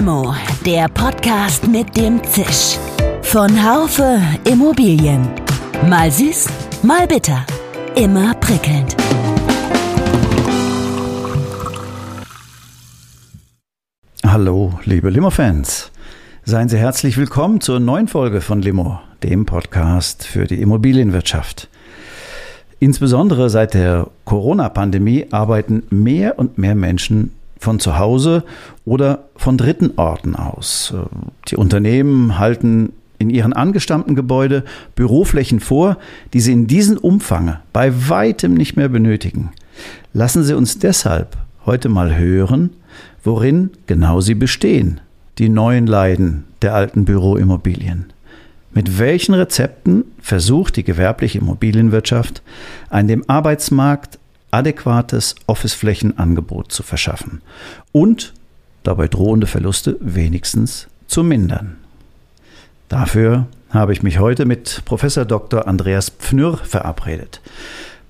Limo, der Podcast mit dem Zisch. Von Haufe Immobilien. Mal süß, mal bitter. Immer prickelnd. Hallo, liebe Limo-Fans. Seien Sie herzlich willkommen zur neuen Folge von Limo, dem Podcast für die Immobilienwirtschaft. Insbesondere seit der Corona-Pandemie arbeiten mehr und mehr Menschen von zu Hause oder von dritten Orten aus. Die Unternehmen halten in ihren angestammten Gebäude Büroflächen vor, die sie in diesem Umfang bei weitem nicht mehr benötigen. Lassen Sie uns deshalb heute mal hören, worin genau sie bestehen, die neuen Leiden der alten Büroimmobilien. Mit welchen Rezepten versucht die gewerbliche Immobilienwirtschaft, ein dem Arbeitsmarkt adäquates Officeflächenangebot zu verschaffen und dabei drohende Verluste wenigstens zu mindern? Dafür habe ich mich heute mit Professor Dr. Andreas Pfnür verabredet.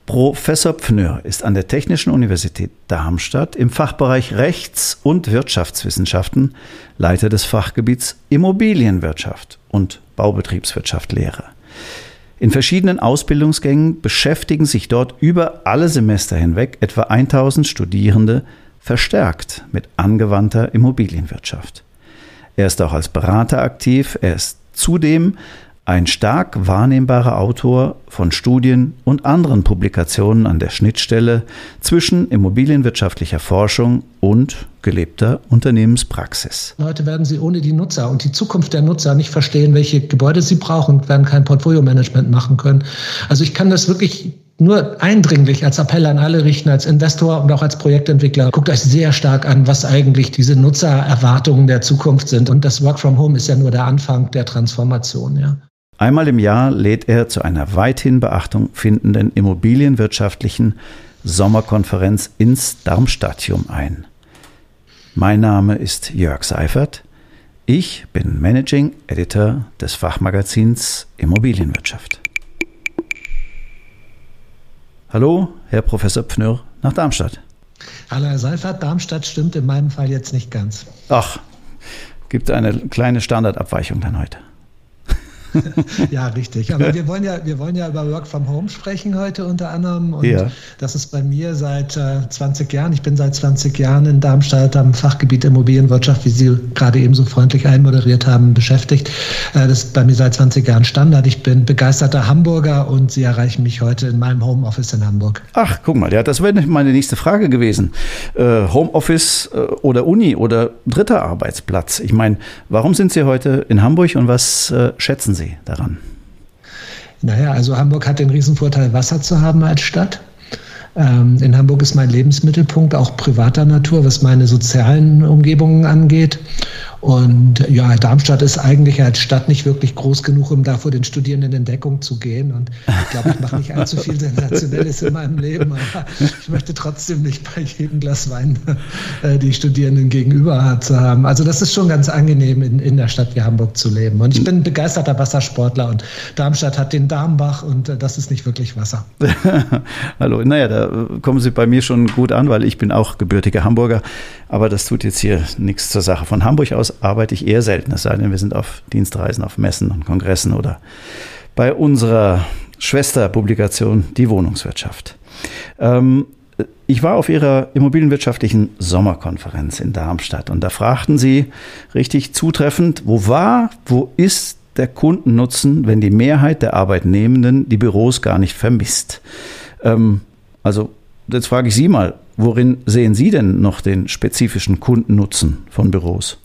Professor Pfnür ist an der Technischen Universität Darmstadt im Fachbereich Rechts- und Wirtschaftswissenschaften Leiter des Fachgebiets Immobilienwirtschaft und Baubetriebswirtschaft Lehre. In verschiedenen Ausbildungsgängen beschäftigen sich dort über alle Semester hinweg etwa 1000 Studierende verstärkt mit angewandter Immobilienwirtschaft. Er ist auch als Berater aktiv, er ist zudem ein stark wahrnehmbarer Autor von Studien und anderen Publikationen an der Schnittstelle zwischen immobilienwirtschaftlicher Forschung und gelebter Unternehmenspraxis. Heute werden Sie ohne die Nutzer und die Zukunft der Nutzer nicht verstehen, welche Gebäude sie brauchen und werden kein Portfolio-Management machen können. Also ich kann das wirklich nur eindringlich als Appell an alle richten, als Investor und auch als Projektentwickler. Guckt euch sehr stark an, was eigentlich diese Nutzererwartungen der Zukunft sind. Und das Work from Home ist ja nur der Anfang der Transformation, ja. Einmal im Jahr lädt er zu einer weithin Beachtung findenden immobilienwirtschaftlichen Sommerkonferenz ins Darmstadtium ein. Mein Name ist Jörg Seifert. Ich bin Managing Editor des Fachmagazins Immobilienwirtschaft. Hallo, Herr Professor Pfnür nach Darmstadt. Hallo, Herr Seifert. Darmstadt stimmt in meinem Fall jetzt nicht ganz. Ach, gibt eine kleine Standardabweichung dann heute. ja, richtig. Aber wir wollen ja, wir wollen ja über Work from Home sprechen heute unter anderem. Und ja. das ist bei mir seit äh, 20 Jahren. Ich bin seit 20 Jahren in Darmstadt am Fachgebiet Immobilienwirtschaft, wie Sie gerade eben so freundlich einmoderiert haben, beschäftigt. Äh, das ist bei mir seit 20 Jahren Standard. Ich bin begeisterter Hamburger und Sie erreichen mich heute in meinem Homeoffice in Hamburg. Ach, guck mal, ja, das wäre meine nächste Frage gewesen. Äh, Homeoffice äh, oder Uni oder dritter Arbeitsplatz. Ich meine, warum sind Sie heute in Hamburg und was äh, schätzen Sie? Sie daran? Naja, also Hamburg hat den Riesenvorteil, Wasser zu haben als Stadt. Ähm, in Hamburg ist mein Lebensmittelpunkt auch privater Natur, was meine sozialen Umgebungen angeht. Und ja, Darmstadt ist eigentlich als Stadt nicht wirklich groß genug, um da vor den Studierenden in Deckung zu gehen. Und ich glaube, ich mache nicht allzu viel Sensationelles in meinem Leben, aber ich möchte trotzdem nicht bei jedem Glas Wein äh, die Studierenden gegenüber zu haben. Also das ist schon ganz angenehm, in, in der Stadt wie Hamburg zu leben. Und ich bin begeisterter Wassersportler und Darmstadt hat den Darmbach und äh, das ist nicht wirklich Wasser. Hallo, naja, da kommen Sie bei mir schon gut an, weil ich bin auch gebürtiger Hamburger. Aber das tut jetzt hier nichts zur Sache. Von Hamburg aus arbeite ich eher selten, es sei denn, wir sind auf Dienstreisen, auf Messen und Kongressen oder bei unserer Schwesterpublikation Die Wohnungswirtschaft. Ähm, ich war auf Ihrer immobilienwirtschaftlichen Sommerkonferenz in Darmstadt und da fragten Sie richtig zutreffend, wo war, wo ist der Kundennutzen, wenn die Mehrheit der Arbeitnehmenden die Büros gar nicht vermisst? Ähm, also jetzt frage ich Sie mal, worin sehen Sie denn noch den spezifischen Kundennutzen von Büros?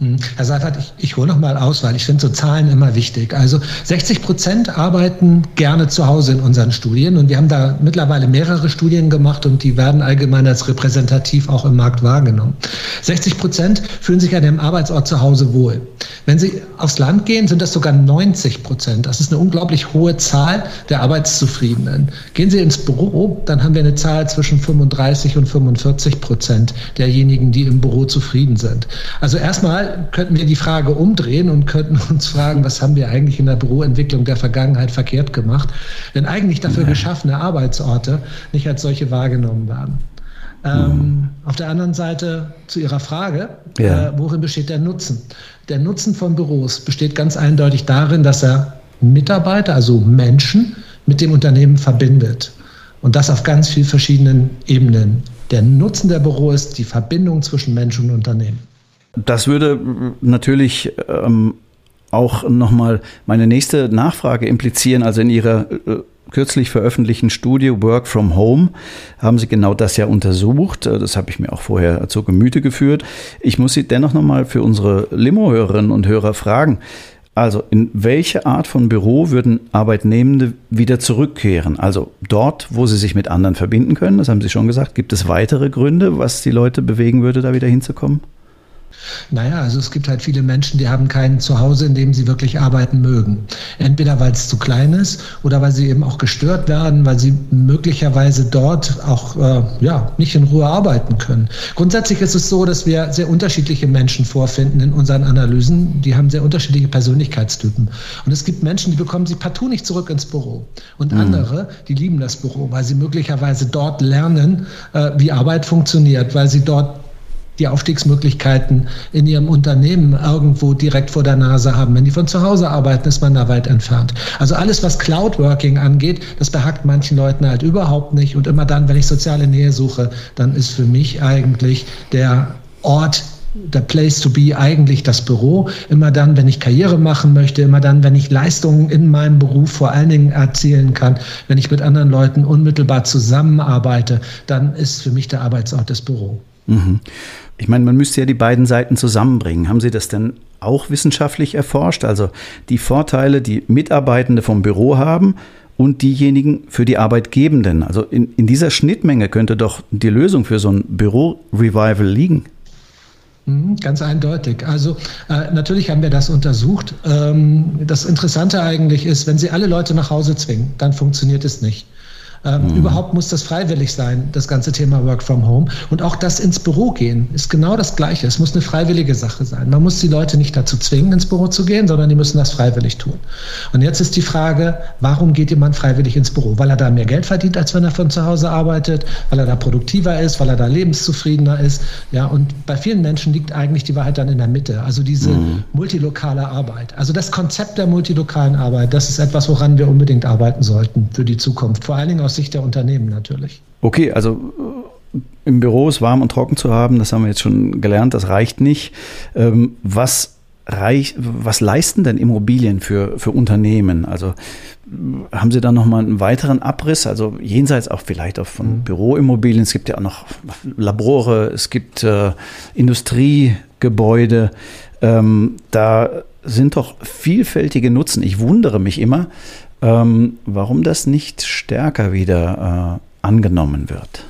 Hm. Herr Seifert, ich, ich hole noch mal aus, weil ich finde so Zahlen immer wichtig. Also 60 Prozent arbeiten gerne zu Hause in unseren Studien und wir haben da mittlerweile mehrere Studien gemacht und die werden allgemein als repräsentativ auch im Markt wahrgenommen. 60 Prozent fühlen sich an dem Arbeitsort zu Hause wohl. Wenn Sie aufs Land gehen, sind das sogar 90 Prozent. Das ist eine unglaublich hohe Zahl der Arbeitszufriedenen. Gehen Sie ins Büro, dann haben wir eine Zahl zwischen 35 und 45 Prozent derjenigen, die im Büro zufrieden sind. Also erstmal könnten wir die Frage umdrehen und könnten uns fragen, was haben wir eigentlich in der Büroentwicklung der Vergangenheit verkehrt gemacht, wenn eigentlich dafür geschaffene Arbeitsorte nicht als solche wahrgenommen werden. Ähm, mhm. Auf der anderen Seite zu Ihrer Frage, ja. äh, worin besteht der Nutzen? Der Nutzen von Büros besteht ganz eindeutig darin, dass er Mitarbeiter, also Menschen, mit dem Unternehmen verbindet. Und das auf ganz vielen verschiedenen Ebenen. Der Nutzen der Büro ist die Verbindung zwischen Mensch und Unternehmen. Das würde natürlich ähm, auch nochmal meine nächste Nachfrage implizieren. Also in Ihrer äh, kürzlich veröffentlichten Studie Work from Home haben Sie genau das ja untersucht. Äh, das habe ich mir auch vorher zu Gemüte geführt. Ich muss Sie dennoch nochmal für unsere Limo-Hörerinnen und Hörer fragen. Also in welche Art von Büro würden Arbeitnehmende wieder zurückkehren? Also dort, wo sie sich mit anderen verbinden können, das haben Sie schon gesagt. Gibt es weitere Gründe, was die Leute bewegen würde, da wieder hinzukommen? Naja, also es gibt halt viele Menschen, die haben kein Zuhause, in dem sie wirklich arbeiten mögen. Entweder weil es zu klein ist oder weil sie eben auch gestört werden, weil sie möglicherweise dort auch äh, ja, nicht in Ruhe arbeiten können. Grundsätzlich ist es so, dass wir sehr unterschiedliche Menschen vorfinden in unseren Analysen. Die haben sehr unterschiedliche Persönlichkeitstypen. Und es gibt Menschen, die bekommen sie partout nicht zurück ins Büro. Und mhm. andere, die lieben das Büro, weil sie möglicherweise dort lernen, äh, wie Arbeit funktioniert, weil sie dort die Aufstiegsmöglichkeiten in ihrem Unternehmen irgendwo direkt vor der Nase haben. Wenn die von zu Hause arbeiten, ist man da weit entfernt. Also alles, was Cloudworking angeht, das behagt manchen Leuten halt überhaupt nicht. Und immer dann, wenn ich soziale Nähe suche, dann ist für mich eigentlich der Ort der Place to be eigentlich das Büro. Immer dann, wenn ich Karriere machen möchte, immer dann, wenn ich Leistungen in meinem Beruf vor allen Dingen erzielen kann, wenn ich mit anderen Leuten unmittelbar zusammenarbeite, dann ist für mich der Arbeitsort das Büro. Mhm. Ich meine, man müsste ja die beiden Seiten zusammenbringen. Haben Sie das denn auch wissenschaftlich erforscht? Also die Vorteile, die Mitarbeitende vom Büro haben und diejenigen für die Arbeitgebenden. Also in, in dieser Schnittmenge könnte doch die Lösung für so ein Büro-Revival liegen. Mhm, ganz eindeutig. Also äh, natürlich haben wir das untersucht. Ähm, das Interessante eigentlich ist, wenn Sie alle Leute nach Hause zwingen, dann funktioniert es nicht. Ähm, mhm. Überhaupt muss das freiwillig sein, das ganze Thema Work from Home. Und auch das ins Büro gehen ist genau das Gleiche. Es muss eine freiwillige Sache sein. Man muss die Leute nicht dazu zwingen, ins Büro zu gehen, sondern die müssen das freiwillig tun. Und jetzt ist die Frage, warum geht jemand freiwillig ins Büro? Weil er da mehr Geld verdient, als wenn er von zu Hause arbeitet, weil er da produktiver ist, weil er da lebenszufriedener ist. Ja, und bei vielen Menschen liegt eigentlich die Wahrheit dann in der Mitte. Also diese mhm. multilokale Arbeit. Also das Konzept der multilokalen Arbeit, das ist etwas, woran wir unbedingt arbeiten sollten für die Zukunft. Vor allen Dingen aus aus Sicht der Unternehmen natürlich. Okay, also äh, im Büro es warm und trocken zu haben, das haben wir jetzt schon gelernt, das reicht nicht. Ähm, was, reich, was leisten denn Immobilien für, für Unternehmen? Also haben Sie da nochmal einen weiteren Abriss, also jenseits auch vielleicht auch von mhm. Büroimmobilien, es gibt ja auch noch Labore, es gibt äh, Industriegebäude, ähm, da sind doch vielfältige Nutzen. Ich wundere mich immer, ähm, warum das nicht stärker wieder äh, angenommen wird.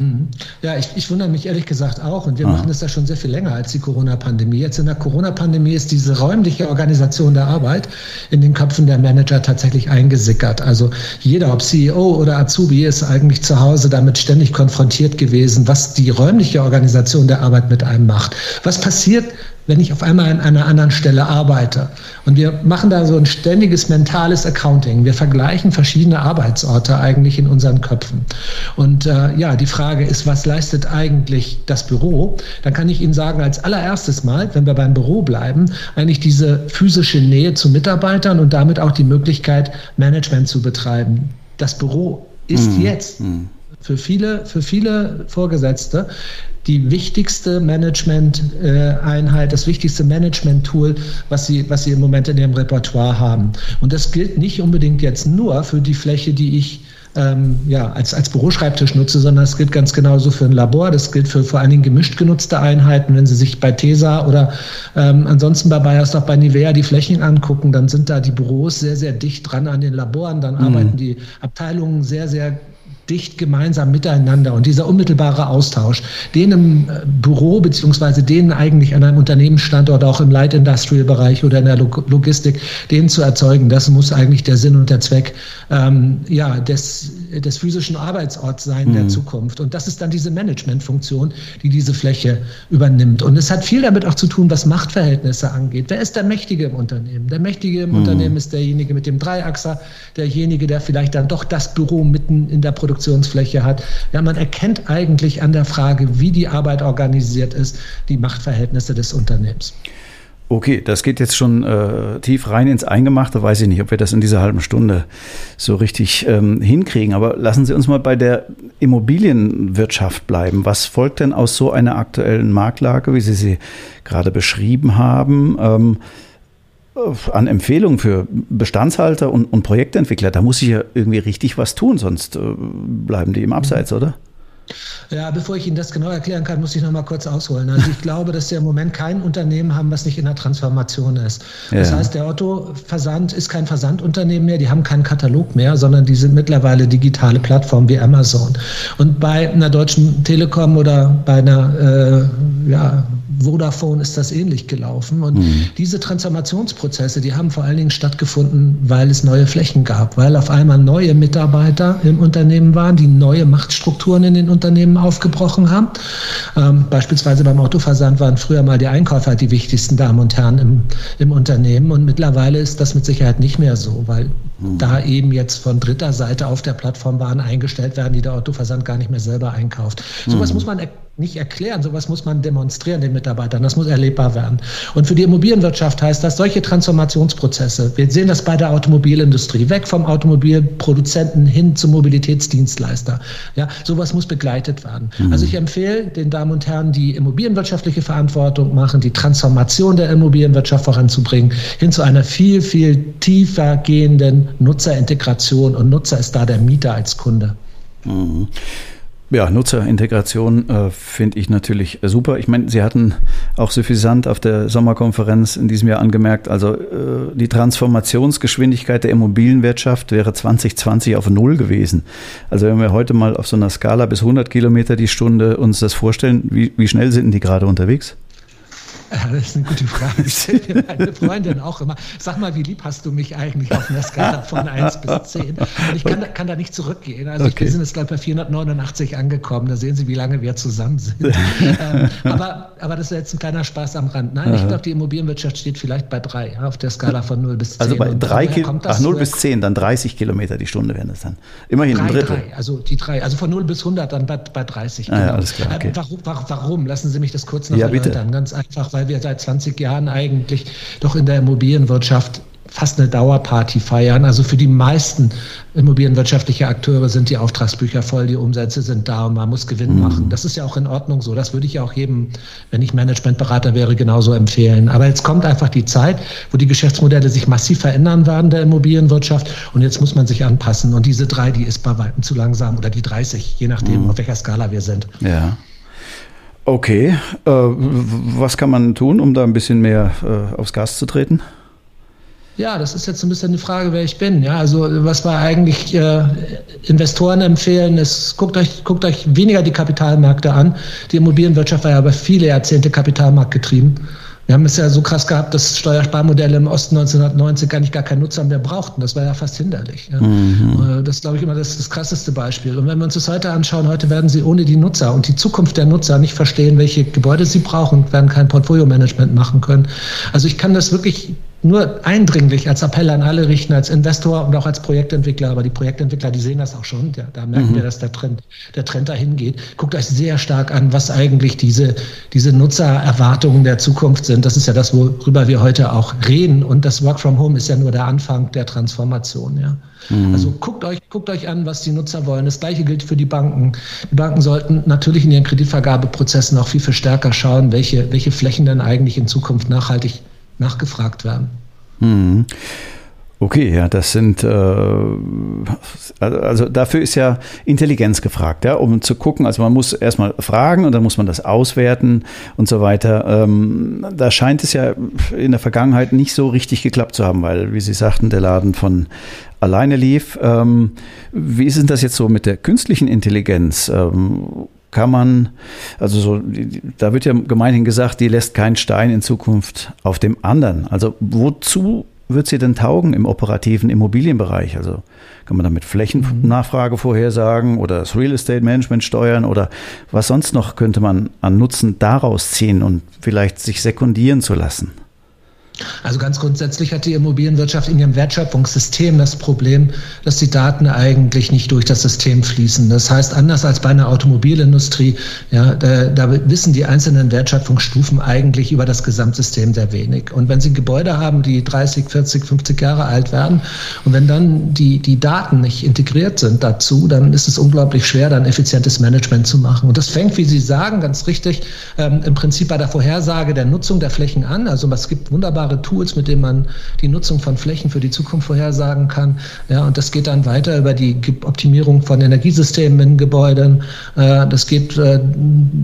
Mhm. Ja, ich, ich, wundere mich ehrlich gesagt auch. Und wir ah. machen das ja schon sehr viel länger als die Corona-Pandemie. Jetzt in der Corona-Pandemie ist diese räumliche Organisation der Arbeit in den Köpfen der Manager tatsächlich eingesickert. Also jeder, ob CEO oder Azubi, ist eigentlich zu Hause damit ständig konfrontiert gewesen, was die räumliche Organisation der Arbeit mit einem macht. Was passiert, wenn ich auf einmal an einer anderen Stelle arbeite. Und wir machen da so ein ständiges mentales Accounting. Wir vergleichen verschiedene Arbeitsorte eigentlich in unseren Köpfen. Und äh, ja, die Frage ist, was leistet eigentlich das Büro? Dann kann ich Ihnen sagen, als allererstes Mal, wenn wir beim Büro bleiben, eigentlich diese physische Nähe zu Mitarbeitern und damit auch die Möglichkeit, Management zu betreiben. Das Büro ist mhm. jetzt mhm für viele, für viele Vorgesetzte die wichtigste Management-Einheit, das wichtigste Management-Tool, was sie, was sie im Moment in ihrem Repertoire haben. Und das gilt nicht unbedingt jetzt nur für die Fläche, die ich ähm, ja, als, als Büroschreibtisch nutze, sondern es gilt ganz genauso für ein Labor. Das gilt für vor allen Dingen gemischt genutzte Einheiten. Wenn Sie sich bei TESA oder ähm, ansonsten bei Bayers auch bei Nivea die Flächen angucken, dann sind da die Büros sehr, sehr dicht dran an den Laboren. Dann mhm. arbeiten die Abteilungen sehr, sehr dicht gemeinsam miteinander. Und dieser unmittelbare Austausch, den im äh, Büro beziehungsweise denen eigentlich an einem Unternehmensstandort, auch im Light Industrial Bereich oder in der Logistik, den zu erzeugen, das muss eigentlich der Sinn und der Zweck ähm, ja, des des physischen Arbeitsorts sein mhm. der Zukunft. Und das ist dann diese Managementfunktion, die diese Fläche übernimmt. Und es hat viel damit auch zu tun, was Machtverhältnisse angeht. Wer ist der Mächtige im Unternehmen? Der Mächtige im mhm. Unternehmen ist derjenige mit dem Dreiachser, derjenige, der vielleicht dann doch das Büro mitten in der Produktionsfläche hat. Ja, man erkennt eigentlich an der Frage, wie die Arbeit organisiert ist, die Machtverhältnisse des Unternehmens. Okay, das geht jetzt schon äh, tief rein ins Eingemachte. Weiß ich nicht, ob wir das in dieser halben Stunde so richtig ähm, hinkriegen. Aber lassen Sie uns mal bei der Immobilienwirtschaft bleiben. Was folgt denn aus so einer aktuellen Marktlage, wie Sie sie gerade beschrieben haben? Ähm, an Empfehlungen für Bestandshalter und, und, Projektentwickler, da muss ich ja irgendwie richtig was tun, sonst äh, bleiben die im Abseits, oder? Ja, bevor ich Ihnen das genau erklären kann, muss ich noch mal kurz ausholen. Also ich glaube, dass wir im Moment kein Unternehmen haben, was nicht in der Transformation ist. Das ja. heißt, der Otto-Versand ist kein Versandunternehmen mehr, die haben keinen Katalog mehr, sondern die sind mittlerweile digitale Plattformen wie Amazon. Und bei einer deutschen Telekom oder bei einer äh, ja, Vodafone ist das ähnlich gelaufen. Und mhm. diese Transformationsprozesse, die haben vor allen Dingen stattgefunden, weil es neue Flächen gab, weil auf einmal neue Mitarbeiter im Unternehmen waren, die neue Machtstrukturen in den Unternehmen aufgebrochen haben. Ähm, beispielsweise beim Autoversand waren früher mal die Einkäufer die wichtigsten Damen und Herren im, im Unternehmen. Und mittlerweile ist das mit Sicherheit nicht mehr so, weil da eben jetzt von dritter Seite auf der Plattform Waren eingestellt werden, die der Autoversand gar nicht mehr selber einkauft. Sowas mhm. muss man nicht erklären, sowas muss man demonstrieren den Mitarbeitern, das muss erlebbar werden. Und für die Immobilienwirtschaft heißt das, solche Transformationsprozesse, wir sehen das bei der Automobilindustrie, weg vom Automobilproduzenten hin zum Mobilitätsdienstleister. Ja, sowas muss begleitet werden. Mhm. Also ich empfehle den Damen und Herren, die immobilienwirtschaftliche Verantwortung machen, die Transformation der Immobilienwirtschaft voranzubringen, hin zu einer viel, viel tiefer gehenden Nutzerintegration. Und Nutzer ist da der Mieter als Kunde. Mhm. Ja, Nutzerintegration äh, finde ich natürlich super. Ich meine, Sie hatten auch suffisant auf der Sommerkonferenz in diesem Jahr angemerkt, also äh, die Transformationsgeschwindigkeit der Immobilienwirtschaft wäre 2020 auf Null gewesen. Also wenn wir heute mal auf so einer Skala bis 100 Kilometer die Stunde uns das vorstellen, wie, wie schnell sind die gerade unterwegs? Das ist eine gute Frage. Ich stelle mir meine Freundin auch immer. Sag mal, wie lieb hast du mich eigentlich auf einer Skala von 1 bis 10? Und ich kann, kann da nicht zurückgehen. Also okay. wir sind jetzt, glaube ich, bei 489 angekommen. Da sehen Sie, wie lange wir zusammen sind. ähm, aber, aber das ist jetzt ein kleiner Spaß am Rand. Nein, Aha. ich glaube, die Immobilienwirtschaft steht vielleicht bei 3, ja, auf der Skala von 0 bis 10. Also bei 3 Ach, 0 bis 10, dann 30 Kilometer die Stunde wären das dann. Immerhin 3, ein Drittel. 3, also die 3, also von 0 bis 100 dann bei, bei 30. Genau. Ah, ja, genau. alles klar, okay. äh, warum, warum? Lassen Sie mich das kurz noch ja, erläutern. Bitte. Ganz einfach, weil wir seit 20 Jahren eigentlich doch in der Immobilienwirtschaft fast eine Dauerparty feiern. Also für die meisten immobilienwirtschaftliche Akteure sind die Auftragsbücher voll, die Umsätze sind da und man muss Gewinn mhm. machen. Das ist ja auch in Ordnung so. Das würde ich ja auch jedem, wenn ich Managementberater wäre, genauso empfehlen. Aber jetzt kommt einfach die Zeit, wo die Geschäftsmodelle sich massiv verändern werden der Immobilienwirtschaft und jetzt muss man sich anpassen. Und diese drei, die ist bei weitem zu langsam oder die 30, je nachdem, mhm. auf welcher Skala wir sind. Ja. Okay, äh, was kann man tun, um da ein bisschen mehr äh, aufs Gas zu treten? Ja, das ist jetzt ein bisschen die Frage, wer ich bin. Ja, also was wir eigentlich äh, Investoren empfehlen, ist, guckt euch, guckt euch weniger die Kapitalmärkte an. Die Immobilienwirtschaft war ja über viele Jahrzehnte kapitalmarktgetrieben. Wir haben es ja so krass gehabt, dass Steuersparmodelle im Osten 1990 gar nicht gar keinen Nutzer mehr brauchten. Das war ja fast hinderlich. Ja. Mhm. Äh, das glaube ich immer das, das krasseste Beispiel. Und wenn wir uns das heute anschauen, heute werden sie ohne die Nutzer und die Zukunft der Nutzer nicht verstehen, welche Gebäude sie brauchen und werden kein Portfolio-Management machen können. Also ich kann das wirklich nur eindringlich als Appell an alle richten, als Investor und auch als Projektentwickler. Aber die Projektentwickler, die sehen das auch schon. Ja, da merken mhm. wir, dass der Trend, der Trend dahin geht. Guckt euch sehr stark an, was eigentlich diese, diese Nutzererwartungen der Zukunft sind. Das ist ja das, worüber wir heute auch reden. Und das Work from Home ist ja nur der Anfang der Transformation. Ja. Mhm. Also guckt euch, guckt euch an, was die Nutzer wollen. Das Gleiche gilt für die Banken. Die Banken sollten natürlich in ihren Kreditvergabeprozessen auch viel, viel stärker schauen, welche, welche Flächen denn eigentlich in Zukunft nachhaltig nachgefragt werden. Hm. Okay, ja, das sind, äh, also dafür ist ja Intelligenz gefragt, ja, um zu gucken, also man muss erstmal fragen und dann muss man das auswerten und so weiter. Ähm, da scheint es ja in der Vergangenheit nicht so richtig geklappt zu haben, weil, wie Sie sagten, der Laden von alleine lief. Ähm, wie ist denn das jetzt so mit der künstlichen Intelligenz? Ähm, kann man, also so, da wird ja gemeinhin gesagt, die lässt keinen Stein in Zukunft auf dem anderen. Also wozu wird sie denn taugen im operativen Immobilienbereich? Also kann man damit Flächennachfrage vorhersagen oder das Real Estate Management steuern oder was sonst noch könnte man an Nutzen daraus ziehen und vielleicht sich sekundieren zu lassen? Also ganz grundsätzlich hat die Immobilienwirtschaft in ihrem Wertschöpfungssystem das Problem, dass die Daten eigentlich nicht durch das System fließen. Das heißt, anders als bei einer Automobilindustrie, ja, da, da wissen die einzelnen Wertschöpfungsstufen eigentlich über das Gesamtsystem sehr wenig. Und wenn Sie Gebäude haben, die 30, 40, 50 Jahre alt werden und wenn dann die, die Daten nicht integriert sind dazu, dann ist es unglaublich schwer, dann effizientes Management zu machen. Und das fängt, wie Sie sagen, ganz richtig, ähm, im Prinzip bei der Vorhersage der Nutzung der Flächen an. Also es gibt wunderbare wunderbare Tools, mit denen man die Nutzung von Flächen für die Zukunft vorhersagen kann. Ja, und das geht dann weiter über die Optimierung von Energiesystemen in Gebäuden. Äh, das geht äh,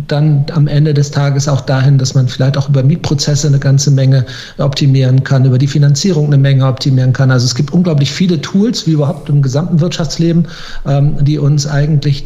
dann am Ende des Tages auch dahin, dass man vielleicht auch über Mietprozesse eine ganze Menge optimieren kann, über die Finanzierung eine Menge optimieren kann. Also es gibt unglaublich viele Tools, wie überhaupt im gesamten Wirtschaftsleben, ähm, die uns eigentlich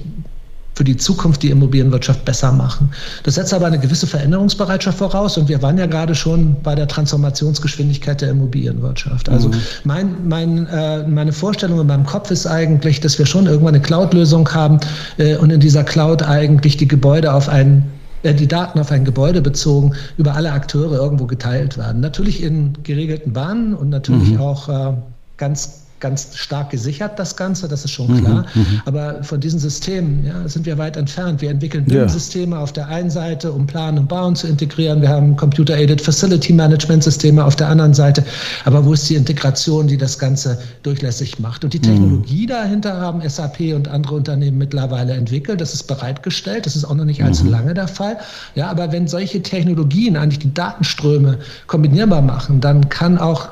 für die Zukunft die Immobilienwirtschaft besser machen. Das setzt aber eine gewisse Veränderungsbereitschaft voraus und wir waren ja gerade schon bei der Transformationsgeschwindigkeit der Immobilienwirtschaft. Also mhm. mein, mein, äh, meine Vorstellung in meinem Kopf ist eigentlich, dass wir schon irgendwann eine Cloud-Lösung haben äh, und in dieser Cloud eigentlich die Gebäude auf einen äh, die Daten auf ein Gebäude bezogen über alle Akteure irgendwo geteilt werden. Natürlich in geregelten Bahnen und natürlich mhm. auch äh, ganz ganz stark gesichert, das Ganze, das ist schon mhm, klar. Mhm, Aber von diesen Systemen ja, sind wir weit entfernt. Wir entwickeln BIM-Systeme ja. auf der einen Seite, um Planen und Bauen zu integrieren. Wir haben Computer-Aided Facility Management-Systeme auf der anderen Seite. Aber wo ist die Integration, die das Ganze durchlässig macht? Und die mhm. Technologie mhm. dahinter haben SAP und andere Unternehmen mittlerweile entwickelt. Das ist bereitgestellt. Das ist auch noch nicht allzu mhm. lange der Fall. Ja, aber wenn solche Technologien eigentlich die Datenströme kombinierbar machen, dann kann auch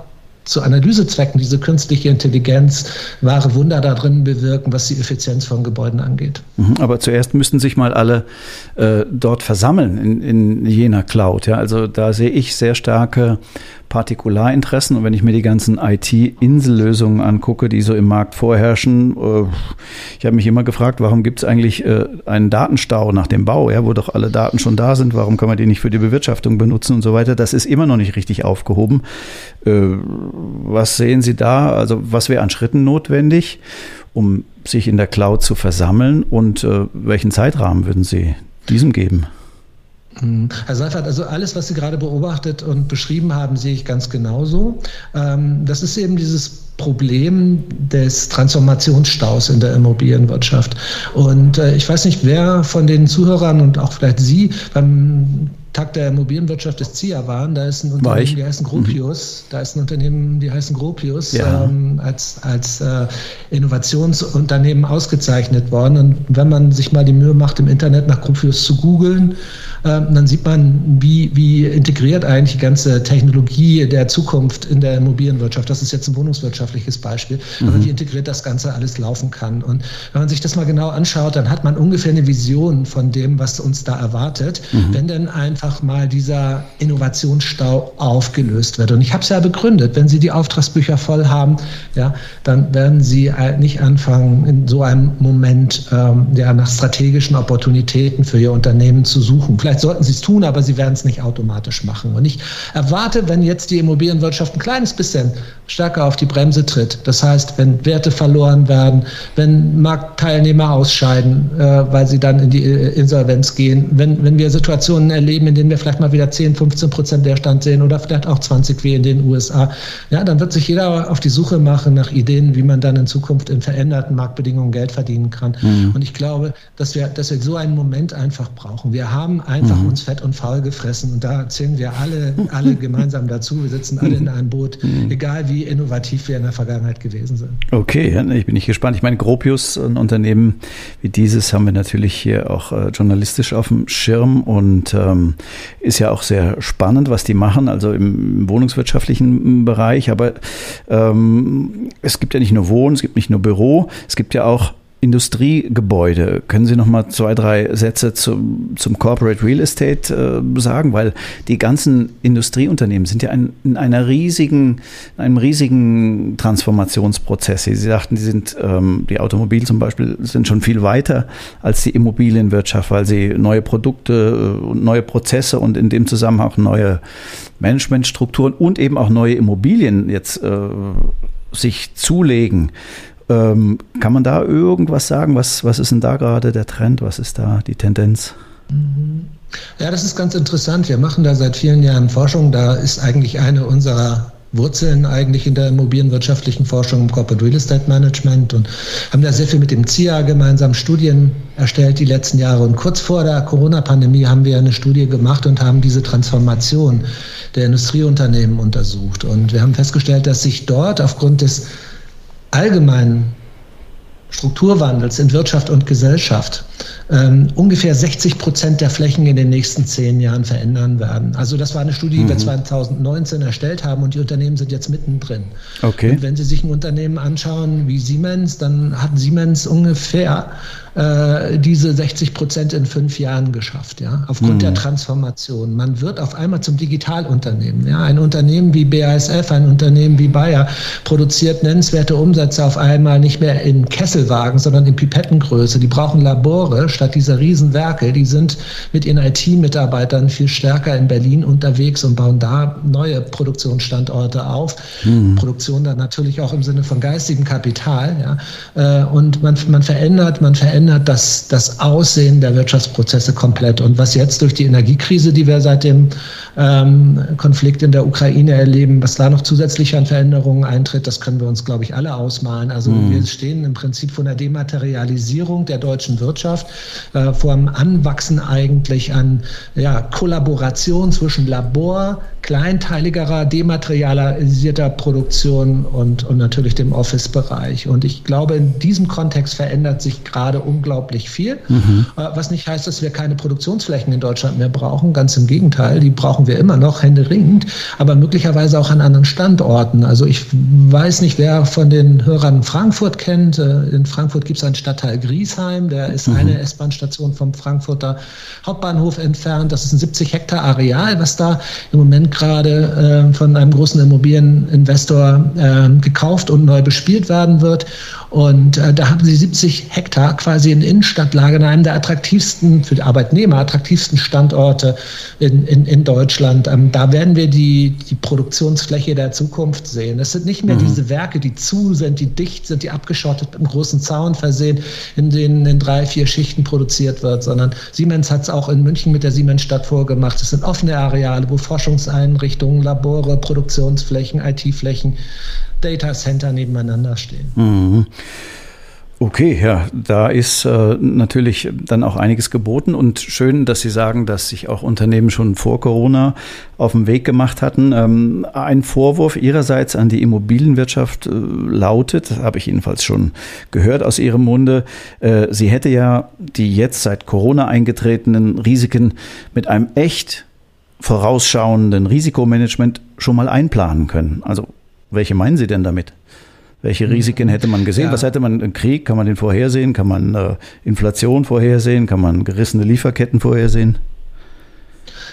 zu Analysezwecken diese künstliche Intelligenz wahre Wunder da drin bewirken, was die Effizienz von Gebäuden angeht. Mhm, aber zuerst müssten sich mal alle äh, dort versammeln in, in jener Cloud. Ja? Also da sehe ich sehr starke Partikularinteressen. Und wenn ich mir die ganzen IT-Insellösungen angucke, die so im Markt vorherrschen, äh, ich habe mich immer gefragt, warum gibt es eigentlich äh, einen Datenstau nach dem Bau, ja, wo doch alle Daten schon da sind, warum kann man die nicht für die Bewirtschaftung benutzen und so weiter. Das ist immer noch nicht richtig aufgehoben. Äh, was sehen Sie da? Also was wäre an Schritten notwendig, um sich in der Cloud zu versammeln und welchen Zeitrahmen würden Sie diesem geben? Mhm. Herr Seifert, also alles, was Sie gerade beobachtet und beschrieben haben, sehe ich ganz genauso. Ähm, das ist eben dieses Problem des Transformationsstaus in der Immobilienwirtschaft. Und äh, ich weiß nicht, wer von den Zuhörern und auch vielleicht Sie beim Tag der Immobilienwirtschaft des ZIA waren. Da ist ein Unternehmen, die heißen Gropius. Mhm. Da ist ein Unternehmen, die heißen Gropius, ja. ähm, als, als äh, Innovationsunternehmen ausgezeichnet worden. Und wenn man sich mal die Mühe macht, im Internet nach Gropius zu googeln, äh, dann sieht man, wie, wie integriert eigentlich die ganze Technologie der Zukunft in der Immobilienwirtschaft. Das ist jetzt ein wohnungswirtschaftliches Beispiel, mhm. aber wie integriert das Ganze alles laufen kann. Und wenn man sich das mal genau anschaut, dann hat man ungefähr eine Vision von dem, was uns da erwartet, mhm. wenn denn ein einfach mal dieser Innovationsstau aufgelöst wird. Und ich habe es ja begründet, wenn Sie die Auftragsbücher voll haben, ja, dann werden Sie nicht anfangen, in so einem Moment ähm, ja, nach strategischen Opportunitäten für Ihr Unternehmen zu suchen. Vielleicht sollten Sie es tun, aber Sie werden es nicht automatisch machen. Und ich erwarte, wenn jetzt die Immobilienwirtschaft ein kleines bisschen stärker auf die Bremse tritt, das heißt, wenn Werte verloren werden, wenn Marktteilnehmer ausscheiden, äh, weil sie dann in die äh, Insolvenz gehen, wenn, wenn wir Situationen erleben, in denen wir vielleicht mal wieder 10, 15 Prozent Leerstand sehen oder vielleicht auch 20 wie in den USA, ja, dann wird sich jeder auf die Suche machen nach Ideen, wie man dann in Zukunft in veränderten Marktbedingungen Geld verdienen kann. Mhm. Und ich glaube, dass wir, dass wir so einen Moment einfach brauchen. Wir haben einfach mhm. uns fett und faul gefressen und da zählen wir alle, alle gemeinsam dazu. Wir sitzen alle in einem Boot, mhm. egal wie innovativ wir in der Vergangenheit gewesen sind. Okay, ich bin nicht gespannt. Ich meine, Gropius, ein Unternehmen wie dieses, haben wir natürlich hier auch äh, journalistisch auf dem Schirm und ähm, ist ja auch sehr spannend, was die machen, also im wohnungswirtschaftlichen Bereich. Aber ähm, es gibt ja nicht nur Wohnen, es gibt nicht nur Büro, es gibt ja auch Industriegebäude. Können Sie noch mal zwei, drei Sätze zum, zum Corporate Real Estate äh, sagen? Weil die ganzen Industrieunternehmen sind ja ein, in einer riesigen, in einem riesigen Transformationsprozess. Sie sagten, die sind, ähm, die Automobil zum Beispiel sind schon viel weiter als die Immobilienwirtschaft, weil sie neue Produkte und neue Prozesse und in dem Zusammenhang neue Managementstrukturen und eben auch neue Immobilien jetzt äh, sich zulegen. Ähm, kann man da irgendwas sagen? Was, was ist denn da gerade der Trend? Was ist da die Tendenz? Ja, das ist ganz interessant. Wir machen da seit vielen Jahren Forschung. Da ist eigentlich eine unserer Wurzeln eigentlich in der immobilienwirtschaftlichen Forschung im Corporate Real Estate Management und haben da sehr viel mit dem CIA gemeinsam Studien erstellt die letzten Jahre. Und kurz vor der Corona-Pandemie haben wir eine Studie gemacht und haben diese Transformation der Industrieunternehmen untersucht. Und wir haben festgestellt, dass sich dort aufgrund des allgemeinen Strukturwandels in Wirtschaft und Gesellschaft ähm, ungefähr 60 Prozent der Flächen in den nächsten zehn Jahren verändern werden. Also das war eine Studie, die mhm. wir 2019 erstellt haben und die Unternehmen sind jetzt mittendrin. Okay. Und wenn Sie sich ein Unternehmen anschauen wie Siemens, dann hat Siemens ungefähr äh, diese 60 Prozent in fünf Jahren geschafft, ja, aufgrund mhm. der Transformation. Man wird auf einmal zum Digitalunternehmen. Ja, ein Unternehmen wie BASF, ein Unternehmen wie Bayer produziert nennenswerte Umsätze auf einmal nicht mehr in Kesselwagen, sondern in Pipettengröße. Die brauchen Labore statt dieser Riesenwerke. Die sind mit ihren IT-Mitarbeitern viel stärker in Berlin unterwegs und bauen da neue Produktionsstandorte auf. Mhm. Produktion dann natürlich auch im Sinne von geistigem Kapital. Ja. Äh, und man, man verändert, man verändert verändert das, das Aussehen der Wirtschaftsprozesse komplett. Und was jetzt durch die Energiekrise, die wir seit dem ähm, Konflikt in der Ukraine erleben, was da noch zusätzlich an Veränderungen eintritt, das können wir uns, glaube ich, alle ausmalen. Also mhm. wir stehen im Prinzip vor einer Dematerialisierung der deutschen Wirtschaft, äh, vor einem Anwachsen eigentlich an ja, Kollaboration zwischen Labor, kleinteiligerer, dematerialisierter Produktion und, und natürlich dem Office-Bereich. Und ich glaube, in diesem Kontext verändert sich gerade unglaublich viel, mhm. Äh, was nicht heißt, dass wir keine Produktionsflächen in Deutschland mehr brauchen. Ganz im Gegenteil, die brauchen wir immer noch händeringend, aber möglicherweise auch an anderen Standorten. Also ich weiß nicht, wer von den Hörern Frankfurt kennt. Äh, in Frankfurt gibt es einen Stadtteil Griesheim, der ist mhm. eine S-Bahn-Station vom Frankfurter Hauptbahnhof entfernt. Das ist ein 70 Hektar Areal, was da im Moment gerade äh, von einem großen Immobilieninvestor äh, gekauft und neu bespielt werden wird. Und äh, da haben sie 70 Hektar quasi in Innenstadtlage in einem der attraktivsten, für die Arbeitnehmer attraktivsten Standorte in, in, in Deutschland. Ähm, da werden wir die, die Produktionsfläche der Zukunft sehen. Es sind nicht mehr mhm. diese Werke, die zu sind, die dicht sind, die abgeschottet mit einem großen Zaun versehen, in denen in drei, vier Schichten produziert wird, sondern Siemens hat es auch in München mit der Siemensstadt vorgemacht. Es sind offene Areale, wo Forschungseinrichtungen, Labore, Produktionsflächen, IT-Flächen Data Center nebeneinander stehen. Mhm. Okay, ja, da ist äh, natürlich dann auch einiges geboten und schön, dass Sie sagen, dass sich auch Unternehmen schon vor Corona auf den Weg gemacht hatten. Ähm, ein Vorwurf Ihrerseits an die Immobilienwirtschaft äh, lautet, habe ich jedenfalls schon gehört aus Ihrem Munde, äh, sie hätte ja die jetzt seit Corona eingetretenen Risiken mit einem echt vorausschauenden Risikomanagement schon mal einplanen können. Also welche meinen Sie denn damit? Welche hm. Risiken hätte man gesehen? Ja. Was hätte man? Krieg, kann man den vorhersehen? Kann man äh, Inflation vorhersehen? Kann man gerissene Lieferketten vorhersehen?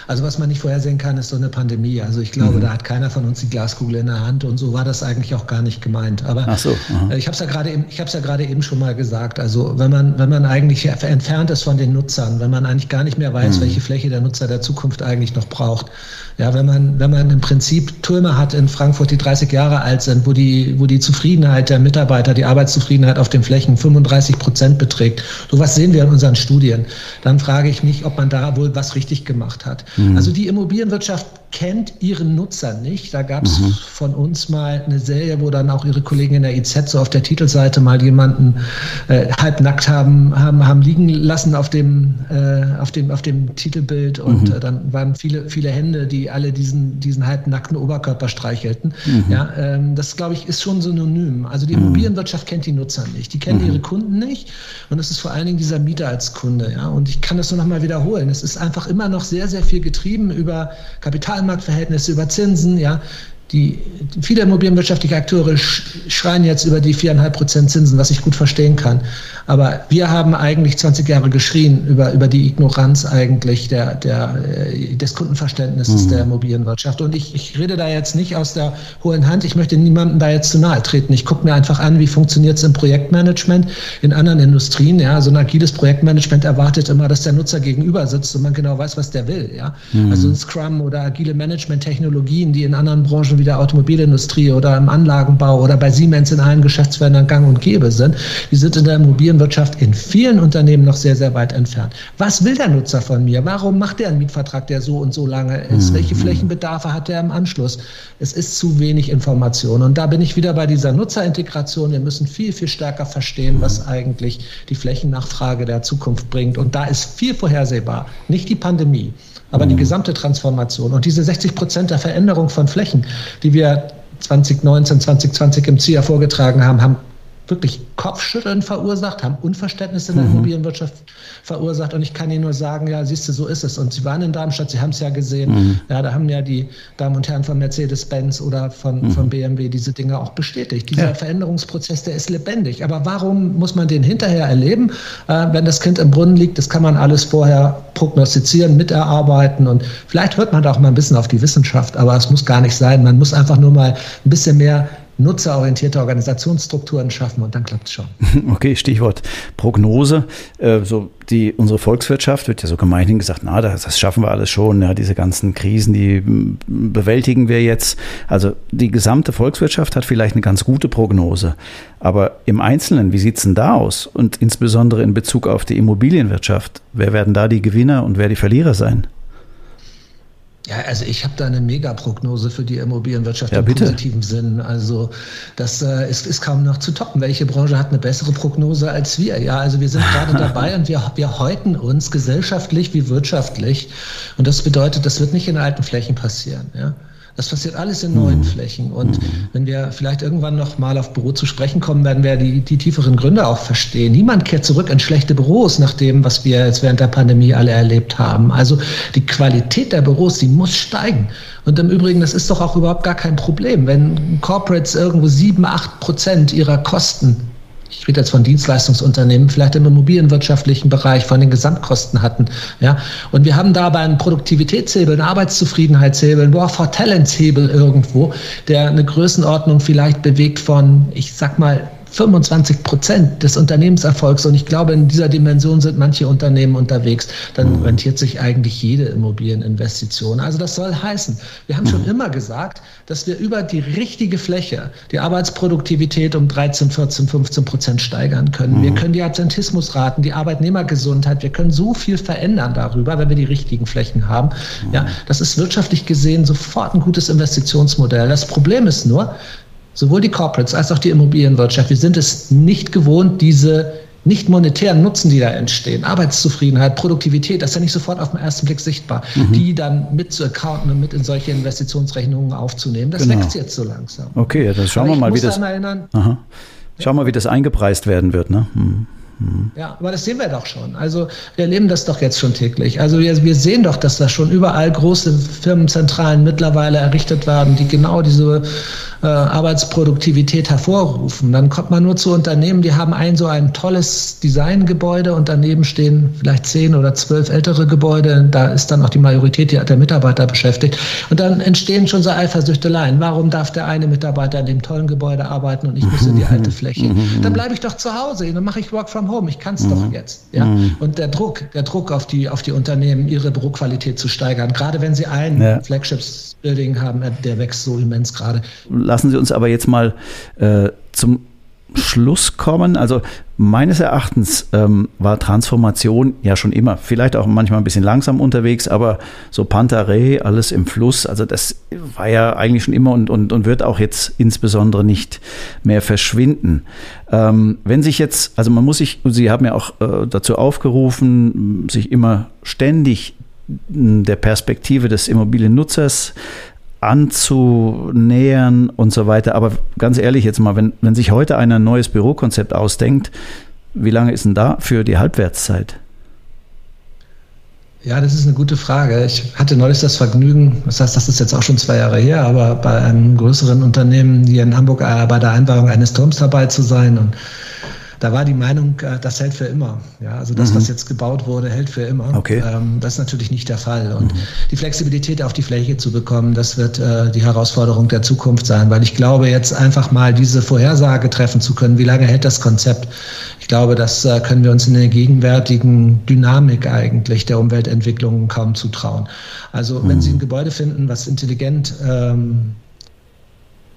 Also was man nicht vorhersehen kann, ist so eine Pandemie. Also ich glaube, mhm. da hat keiner von uns die Glaskugel in der Hand und so war das eigentlich auch gar nicht gemeint. Aber so, ich habe es ja gerade eben, ich habe es ja gerade eben schon mal gesagt. Also wenn man wenn man eigentlich entfernt ist von den Nutzern, wenn man eigentlich gar nicht mehr weiß, mhm. welche Fläche der Nutzer der Zukunft eigentlich noch braucht, ja, wenn man, wenn man im Prinzip Türme hat in Frankfurt, die 30 Jahre alt sind, wo die, wo die Zufriedenheit der Mitarbeiter, die Arbeitszufriedenheit auf den Flächen 35 Prozent beträgt. Sowas sehen wir in unseren Studien. Dann frage ich mich, ob man da wohl was richtig gemacht hat. Mhm. Also die Immobilienwirtschaft kennt ihren Nutzer nicht. Da gab es mhm. von uns mal eine Serie, wo dann auch ihre Kollegen in der IZ so auf der Titelseite mal jemanden äh, halbnackt haben, haben, haben liegen lassen auf dem, äh, auf dem, auf dem Titelbild und mhm. äh, dann waren viele, viele Hände, die alle diesen, diesen halbnackten Oberkörper streichelten. Mhm. Ja, ähm, das glaube ich ist schon synonym. Also die mhm. Immobilienwirtschaft kennt die Nutzer nicht, die kennen mhm. ihre Kunden nicht und es ist vor allen Dingen dieser Mieter als Kunde. Ja, und ich kann das nur noch mal wiederholen. Es ist einfach immer noch sehr, sehr viel getrieben über Kapital Kapitalmarktverhältnisse, über Zinsen, ja. Die viele immobilienwirtschaftliche Akteure schreien jetzt über die viereinhalb Prozent Zinsen, was ich gut verstehen kann. Aber wir haben eigentlich 20 Jahre geschrien über, über die Ignoranz eigentlich der, der, äh, des Kundenverständnisses mhm. der Immobilienwirtschaft. Und ich, ich rede da jetzt nicht aus der hohen Hand. Ich möchte niemandem da jetzt zu nahe treten. Ich gucke mir einfach an, wie funktioniert es im Projektmanagement in anderen Industrien. Ja, so ein agiles Projektmanagement erwartet immer, dass der Nutzer gegenüber sitzt und man genau weiß, was der will. Ja, mhm. also Scrum oder agile Management-Technologien, die in anderen Branchen wie der Automobilindustrie oder im Anlagenbau oder bei Siemens in allen Geschäftsfeldern gang und gäbe sind, die sind in der Immobilien Immobilienwirtschaft in vielen Unternehmen noch sehr, sehr weit entfernt. Was will der Nutzer von mir? Warum macht er einen Mietvertrag, der so und so lange ist? Mhm. Welche Flächenbedarfe hat er im Anschluss? Es ist zu wenig Information. Und da bin ich wieder bei dieser Nutzerintegration. Wir müssen viel, viel stärker verstehen, was eigentlich die Flächennachfrage der Zukunft bringt. Und da ist viel vorhersehbar. Nicht die Pandemie, aber die gesamte Transformation. Und diese 60 Prozent der Veränderung von Flächen, die wir 2019, 2020 im ZIA vorgetragen haben, haben wirklich Kopfschütteln verursacht, haben Unverständnis in der mhm. Immobilienwirtschaft verursacht. Und ich kann Ihnen nur sagen, ja, siehst du, so ist es. Und Sie waren in Darmstadt, Sie haben es ja gesehen. Mhm. Ja, da haben ja die Damen und Herren von Mercedes-Benz oder von, mhm. von BMW diese Dinge auch bestätigt. Dieser ja. Veränderungsprozess, der ist lebendig. Aber warum muss man den hinterher erleben, äh, wenn das Kind im Brunnen liegt? Das kann man alles vorher prognostizieren, miterarbeiten. Und vielleicht hört man da auch mal ein bisschen auf die Wissenschaft, aber es muss gar nicht sein. Man muss einfach nur mal ein bisschen mehr nutzerorientierte Organisationsstrukturen schaffen und dann klappt es schon. Okay, Stichwort Prognose. Äh, so die, unsere Volkswirtschaft wird ja so gemeinhin gesagt, na, das, das schaffen wir alles schon, ja, diese ganzen Krisen, die bewältigen wir jetzt. Also die gesamte Volkswirtschaft hat vielleicht eine ganz gute Prognose. Aber im Einzelnen, wie sieht es denn da aus? Und insbesondere in Bezug auf die Immobilienwirtschaft, wer werden da die Gewinner und wer die Verlierer sein? Ja, also ich habe da eine Megaprognose für die Immobilienwirtschaft ja, im bitte. positiven Sinn. Also das äh, ist, ist kaum noch zu toppen. Welche Branche hat eine bessere Prognose als wir? Ja, also wir sind gerade dabei und wir, wir häuten uns gesellschaftlich wie wirtschaftlich. Und das bedeutet, das wird nicht in alten Flächen passieren. Ja. Das passiert alles in neuen mhm. Flächen. Und mhm. wenn wir vielleicht irgendwann noch mal auf Büro zu sprechen kommen, werden wir die, die tieferen Gründe auch verstehen. Niemand kehrt zurück in schlechte Büros nach dem, was wir jetzt während der Pandemie alle erlebt haben. Also die Qualität der Büros, die muss steigen. Und im Übrigen, das ist doch auch überhaupt gar kein Problem. Wenn Corporates irgendwo sieben, acht Prozent ihrer Kosten ich rede jetzt von Dienstleistungsunternehmen, vielleicht im immobilienwirtschaftlichen Bereich, von den Gesamtkosten hatten. Ja? Und wir haben dabei einen Produktivitätshebel, einen Arbeitszufriedenheitshebel, einen War for Talents Hebel irgendwo, der eine Größenordnung vielleicht bewegt von, ich sag mal, 25 Prozent des Unternehmenserfolgs, und ich glaube, in dieser Dimension sind manche Unternehmen unterwegs, dann mhm. rentiert sich eigentlich jede Immobilieninvestition. Also das soll heißen, wir haben schon mhm. immer gesagt, dass wir über die richtige Fläche die Arbeitsproduktivität um 13, 14, 15 Prozent steigern können. Wir mhm. können die Absentismusraten, die Arbeitnehmergesundheit, wir können so viel verändern darüber, wenn wir die richtigen Flächen haben. Ja, das ist wirtschaftlich gesehen sofort ein gutes Investitionsmodell. Das Problem ist nur, sowohl die Corporates als auch die Immobilienwirtschaft, wir sind es nicht gewohnt, diese nicht monetären Nutzen, die da entstehen, Arbeitszufriedenheit, Produktivität, das ist ja nicht sofort auf den ersten Blick sichtbar, mhm. die dann mit zu accounten und mit in solche Investitionsrechnungen aufzunehmen. Das genau. wächst jetzt so langsam. Okay, dann schauen wir mal, wie das. Erinnern. Schauen wir mal, wie das eingepreist werden wird. Ne? Mhm. Ja, aber das sehen wir doch schon. Also wir erleben das doch jetzt schon täglich. Also wir, wir sehen doch, dass da schon überall große Firmenzentralen mittlerweile errichtet werden, die genau diese äh, Arbeitsproduktivität hervorrufen. Dann kommt man nur zu Unternehmen, die haben ein so ein tolles Designgebäude und daneben stehen vielleicht zehn oder zwölf ältere Gebäude. Da ist dann auch die Majorität der Mitarbeiter beschäftigt. Und dann entstehen schon so Eifersüchteleien. Warum darf der eine Mitarbeiter in dem tollen Gebäude arbeiten und ich muss in die alte Fläche? Dann bleibe ich doch zu Hause. Dann mache ich Work from Home. Ich kann es doch jetzt. Ja? Und der Druck, der Druck auf die, auf die Unternehmen, ihre Büroqualität zu steigern, gerade wenn sie ein ja. Flagship-Building haben, der wächst so immens gerade lassen Sie uns aber jetzt mal äh, zum Schluss kommen. Also meines Erachtens ähm, war Transformation ja schon immer, vielleicht auch manchmal ein bisschen langsam unterwegs, aber so Pantarei, alles im Fluss, also das war ja eigentlich schon immer und, und, und wird auch jetzt insbesondere nicht mehr verschwinden. Ähm, wenn sich jetzt, also man muss sich, Sie haben ja auch äh, dazu aufgerufen, sich immer ständig der Perspektive des Immobiliennutzers anzunähern und so weiter. Aber ganz ehrlich jetzt mal, wenn, wenn sich heute einer ein neues Bürokonzept ausdenkt, wie lange ist denn da für die Halbwertszeit? Ja, das ist eine gute Frage. Ich hatte neulich das Vergnügen, das heißt, das ist jetzt auch schon zwei Jahre her, aber bei einem größeren Unternehmen hier in Hamburg äh, bei der Einbauung eines Turms dabei zu sein und da war die Meinung, äh, das hält für immer. Ja, also das, mhm. was jetzt gebaut wurde, hält für immer. Okay. Ähm, das ist natürlich nicht der Fall. Und mhm. die Flexibilität auf die Fläche zu bekommen, das wird äh, die Herausforderung der Zukunft sein, weil ich glaube, jetzt einfach mal diese Vorhersage treffen zu können, wie lange hält das Konzept? Ich glaube, das äh, können wir uns in der gegenwärtigen Dynamik eigentlich der Umweltentwicklung kaum zutrauen. Also wenn mhm. Sie ein Gebäude finden, was intelligent ähm,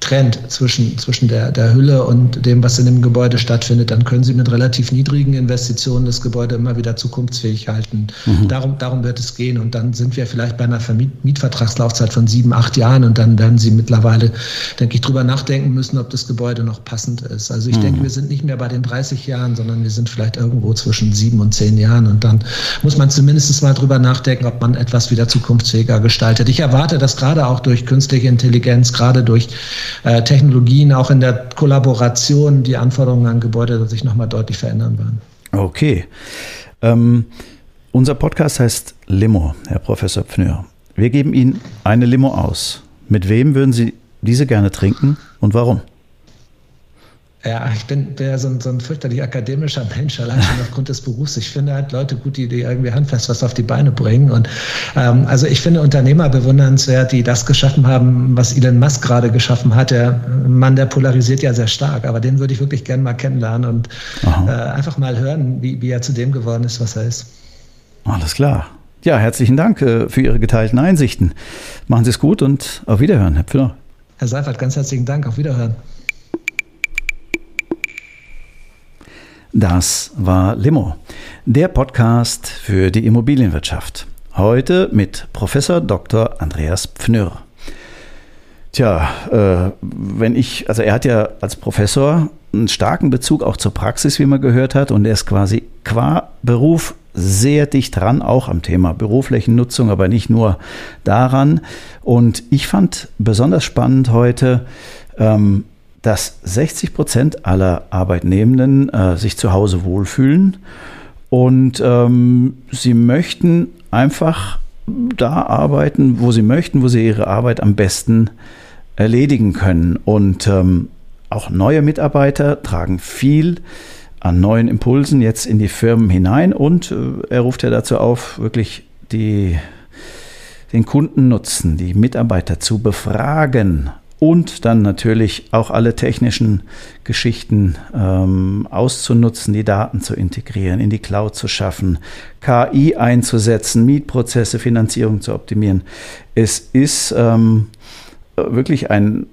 trennt zwischen, zwischen der, der Hülle und dem, was in dem Gebäude stattfindet, dann können Sie mit relativ niedrigen Investitionen das Gebäude immer wieder zukunftsfähig halten. Mhm. Darum, darum wird es gehen. Und dann sind wir vielleicht bei einer Vermiet Mietvertragslaufzeit von sieben, acht Jahren und dann werden Sie mittlerweile, denke ich, drüber nachdenken müssen, ob das Gebäude noch passend ist. Also ich mhm. denke, wir sind nicht mehr bei den 30 Jahren, sondern wir sind vielleicht irgendwo zwischen sieben und zehn Jahren. Und dann muss man zumindest mal drüber nachdenken, ob man etwas wieder zukunftsfähiger gestaltet. Ich erwarte, dass gerade auch durch künstliche Intelligenz, gerade durch äh, Technologien, auch in der Kollaboration die Anforderungen an Gebäude sich nochmal deutlich verändern werden. Okay. Ähm, unser Podcast heißt Limo, Herr Professor Pfnür. Wir geben Ihnen eine Limo aus. Mit wem würden Sie diese gerne trinken und warum? Ja, ich bin, bin ja so ein, so ein fürchterlich akademischer Mensch, allein schon aufgrund des Berufs. Ich finde halt Leute gut, die, die irgendwie handfest was auf die Beine bringen. Und ähm, also ich finde Unternehmer bewundernswert, die das geschaffen haben, was Elon Musk gerade geschaffen hat. Der Mann, der polarisiert ja sehr stark, aber den würde ich wirklich gerne mal kennenlernen und äh, einfach mal hören, wie, wie er zu dem geworden ist, was er ist. Alles klar. Ja, herzlichen Dank äh, für Ihre geteilten Einsichten. Machen Sie es gut und auf Wiederhören, Herr Pfüller. Herr Seifert, ganz herzlichen Dank. Auf Wiederhören. Das war Limo, der Podcast für die Immobilienwirtschaft. Heute mit Professor Dr. Andreas Pfnürr. Tja, äh, wenn ich, also er hat ja als Professor einen starken Bezug auch zur Praxis, wie man gehört hat, und er ist quasi qua Beruf sehr dicht dran, auch am Thema Büroflächennutzung, aber nicht nur daran. Und ich fand besonders spannend heute, ähm, dass 60 Prozent aller Arbeitnehmenden äh, sich zu Hause wohlfühlen. Und ähm, sie möchten einfach da arbeiten, wo sie möchten, wo sie ihre Arbeit am besten erledigen können. Und ähm, auch neue Mitarbeiter tragen viel an neuen Impulsen jetzt in die Firmen hinein. Und äh, er ruft ja dazu auf, wirklich die, den Kundennutzen, die Mitarbeiter zu befragen und dann natürlich auch alle technischen Geschichten ähm, auszunutzen, die Daten zu integrieren, in die Cloud zu schaffen, KI einzusetzen, Mietprozesse, Finanzierung zu optimieren. Es ist ähm, wirklich ein,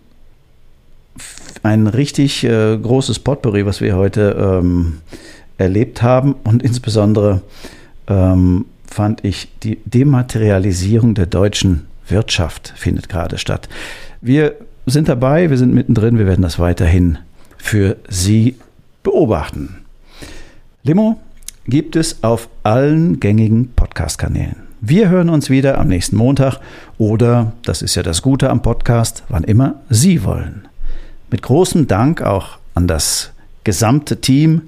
ein richtig äh, großes Potpourri, was wir heute ähm, erlebt haben und insbesondere ähm, fand ich, die Dematerialisierung der deutschen Wirtschaft findet gerade statt. Wir sind dabei, wir sind mittendrin, wir werden das weiterhin für Sie beobachten. Limo gibt es auf allen gängigen Podcast-Kanälen. Wir hören uns wieder am nächsten Montag oder, das ist ja das Gute am Podcast, wann immer Sie wollen. Mit großem Dank auch an das gesamte Team,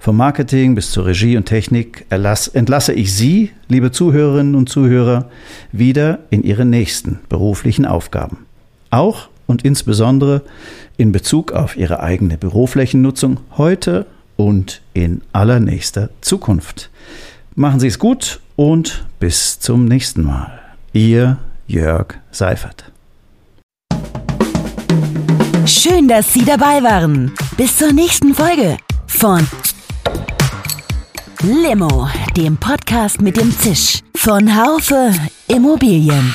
vom Marketing bis zur Regie und Technik entlasse ich Sie, liebe Zuhörerinnen und Zuhörer, wieder in Ihre nächsten beruflichen Aufgaben. Auch und insbesondere in Bezug auf ihre eigene Büroflächennutzung heute und in allernächster Zukunft. Machen Sie es gut und bis zum nächsten Mal. Ihr Jörg Seifert. Schön, dass Sie dabei waren. Bis zur nächsten Folge von Limo, dem Podcast mit dem Zisch von Haufe Immobilien.